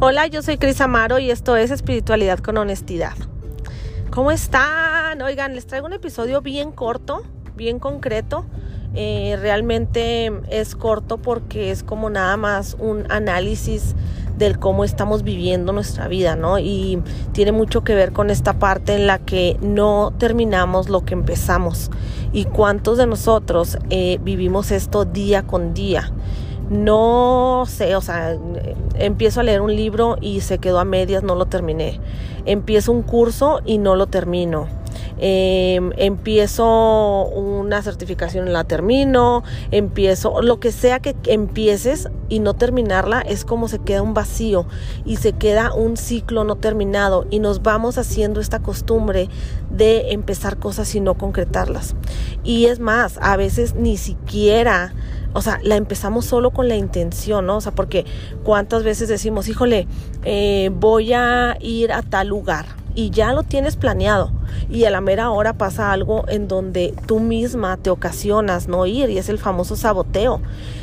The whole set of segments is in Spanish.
Hola, yo soy Cris Amaro y esto es Espiritualidad con Honestidad. ¿Cómo están? Oigan, les traigo un episodio bien corto, bien concreto. Eh, realmente es corto porque es como nada más un análisis del cómo estamos viviendo nuestra vida, ¿no? Y tiene mucho que ver con esta parte en la que no terminamos lo que empezamos. Y cuántos de nosotros eh, vivimos esto día con día no sé, o sea, empiezo a leer un libro y se quedó a medias, no lo terminé. Empiezo un curso y no lo termino. Em, empiezo una certificación y la termino, empiezo lo que sea que empieces y no terminarla es como se queda un vacío y se queda un ciclo no terminado y nos vamos haciendo esta costumbre de empezar cosas y no concretarlas. Y es más, a veces ni siquiera o sea, la empezamos solo con la intención, ¿no? O sea, porque cuántas veces decimos, híjole, eh, voy a ir a tal lugar y ya lo tienes planeado. Y a la mera hora pasa algo en donde tú misma te ocasionas no ir y es el famoso saboteo.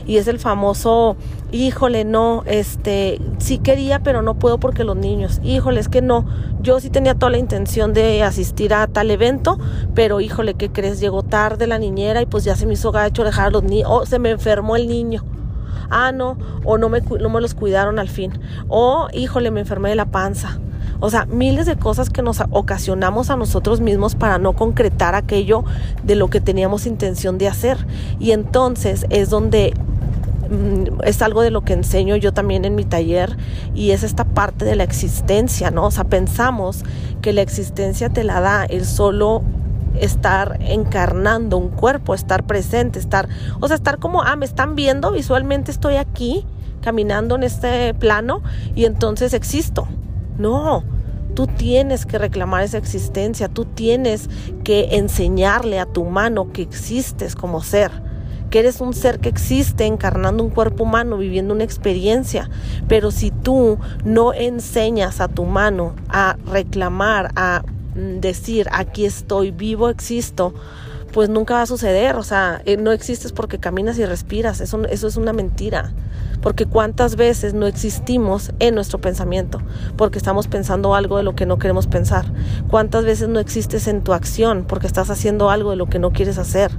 Y es el famoso híjole no este sí quería pero no puedo porque los niños híjole es que no yo sí tenía toda la intención de asistir a tal evento pero híjole qué crees llegó tarde la niñera y pues ya se me hizo gacho dejar a los niños o se me enfermó el niño. Ah no o no me no me los cuidaron al fin. O híjole me enfermé de la panza o sea, miles de cosas que nos ocasionamos a nosotros mismos para no concretar aquello de lo que teníamos intención de hacer. Y entonces es donde mm, es algo de lo que enseño yo también en mi taller y es esta parte de la existencia, ¿no? O sea, pensamos que la existencia te la da el solo estar encarnando un cuerpo, estar presente, estar, o sea, estar como, ah, me están viendo, visualmente estoy aquí caminando en este plano y entonces existo. No, tú tienes que reclamar esa existencia, tú tienes que enseñarle a tu mano que existes como ser, que eres un ser que existe encarnando un cuerpo humano, viviendo una experiencia. Pero si tú no enseñas a tu mano a reclamar, a mm, decir, aquí estoy, vivo, existo, pues nunca va a suceder. O sea, eh, no existes porque caminas y respiras. Eso, eso es una mentira. Porque cuántas veces no existimos en nuestro pensamiento, porque estamos pensando algo de lo que no queremos pensar. Cuántas veces no existes en tu acción, porque estás haciendo algo de lo que no quieres hacer.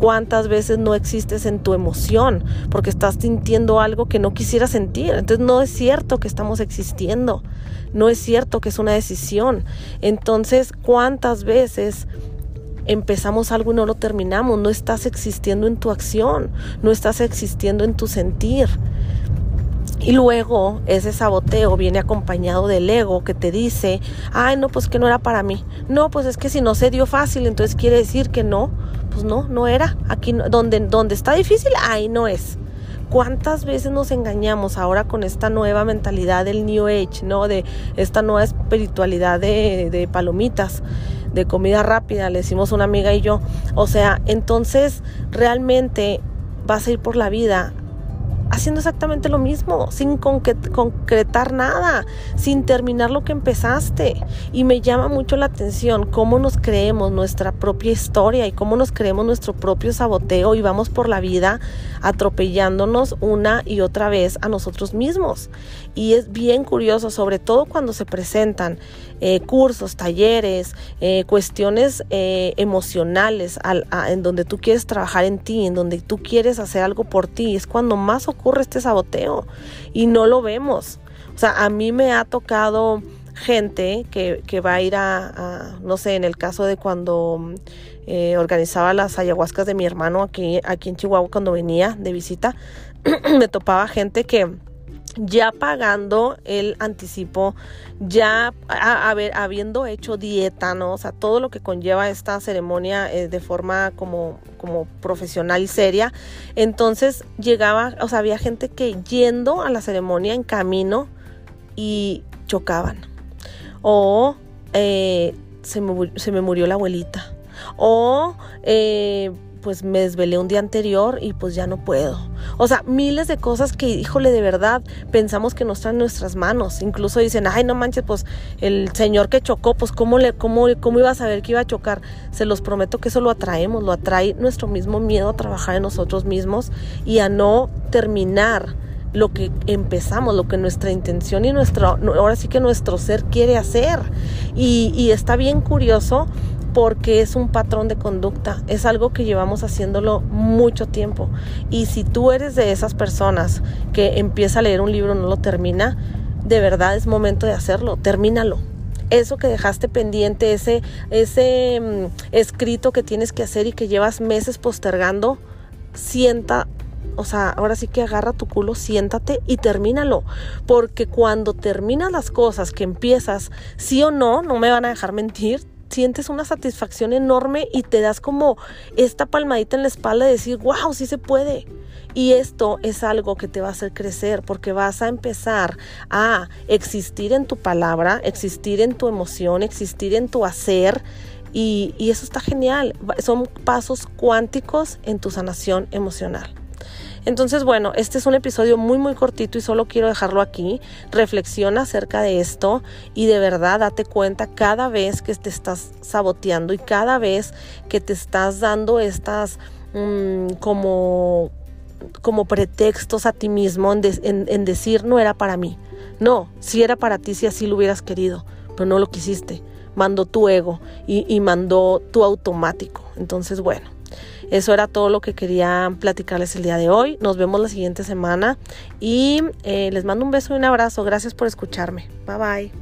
Cuántas veces no existes en tu emoción, porque estás sintiendo algo que no quisieras sentir. Entonces no es cierto que estamos existiendo. No es cierto que es una decisión. Entonces, ¿cuántas veces empezamos algo y no lo terminamos. No estás existiendo en tu acción, no estás existiendo en tu sentir. Y luego ese saboteo viene acompañado del ego que te dice, ay, no, pues que no era para mí. No, pues es que si no se dio fácil, entonces quiere decir que no. Pues no, no era. Aquí donde, donde está difícil, ahí no es. ¿Cuántas veces nos engañamos ahora con esta nueva mentalidad del New Age, ¿no? De esta nueva espiritualidad de, de palomitas de comida rápida, le decimos una amiga y yo. O sea, entonces realmente vas a ir por la vida haciendo exactamente lo mismo, sin concretar nada, sin terminar lo que empezaste. Y me llama mucho la atención cómo nos creemos nuestra propia historia y cómo nos creemos nuestro propio saboteo y vamos por la vida atropellándonos una y otra vez a nosotros mismos. Y es bien curioso, sobre todo cuando se presentan eh, cursos, talleres, eh, cuestiones eh, emocionales en donde tú quieres trabajar en ti, en donde tú quieres hacer algo por ti. Es cuando más ocurre este saboteo y no lo vemos. O sea, a mí me ha tocado gente que, que va a ir a, no sé, en el caso de cuando organizaba las ayahuascas de mi hermano aquí, aquí en Chihuahua cuando venía de visita, me topaba gente que ya pagando el anticipo, ya habiendo hecho dieta, ¿no? O sea, todo lo que conlleva esta ceremonia eh, de forma como, como profesional y seria. Entonces llegaba, o sea, había gente que yendo a la ceremonia en camino y chocaban. O eh, se, me, se, me, murió la abuelita. O eh, pues me desvelé un día anterior y pues ya no puedo. O sea, miles de cosas que, híjole, de verdad, pensamos que no están en nuestras manos. Incluso dicen, ay, no manches, pues el señor que chocó, pues ¿cómo, le, cómo, cómo iba a saber que iba a chocar? Se los prometo que eso lo atraemos, lo atrae nuestro mismo miedo a trabajar en nosotros mismos y a no terminar lo que empezamos, lo que nuestra intención y nuestro, ahora sí que nuestro ser quiere hacer. Y, y está bien curioso porque es un patrón de conducta, es algo que llevamos haciéndolo mucho tiempo. Y si tú eres de esas personas que empieza a leer un libro y no lo termina, de verdad es momento de hacerlo, termínalo. Eso que dejaste pendiente, ese, ese mm, escrito que tienes que hacer y que llevas meses postergando, sienta o sea, ahora sí que agarra tu culo, siéntate y termínalo. Porque cuando terminas las cosas que empiezas, sí o no, no me van a dejar mentir, sientes una satisfacción enorme y te das como esta palmadita en la espalda de decir, wow, sí se puede. Y esto es algo que te va a hacer crecer porque vas a empezar a existir en tu palabra, existir en tu emoción, existir en tu hacer. Y, y eso está genial. Son pasos cuánticos en tu sanación emocional. Entonces, bueno, este es un episodio muy, muy cortito y solo quiero dejarlo aquí. Reflexiona acerca de esto y de verdad date cuenta cada vez que te estás saboteando y cada vez que te estás dando estas mm, como como pretextos a ti mismo en, decir no era para mí. No, si era para ti si así lo hubieras querido, pero no lo quisiste. Mandó tu ego y, y mandó tu automático. Entonces, bueno, eso era todo lo que quería platicarles el día de hoy. Nos vemos la siguiente semana y eh, les mando un beso y un abrazo. Gracias por escucharme. Bye bye.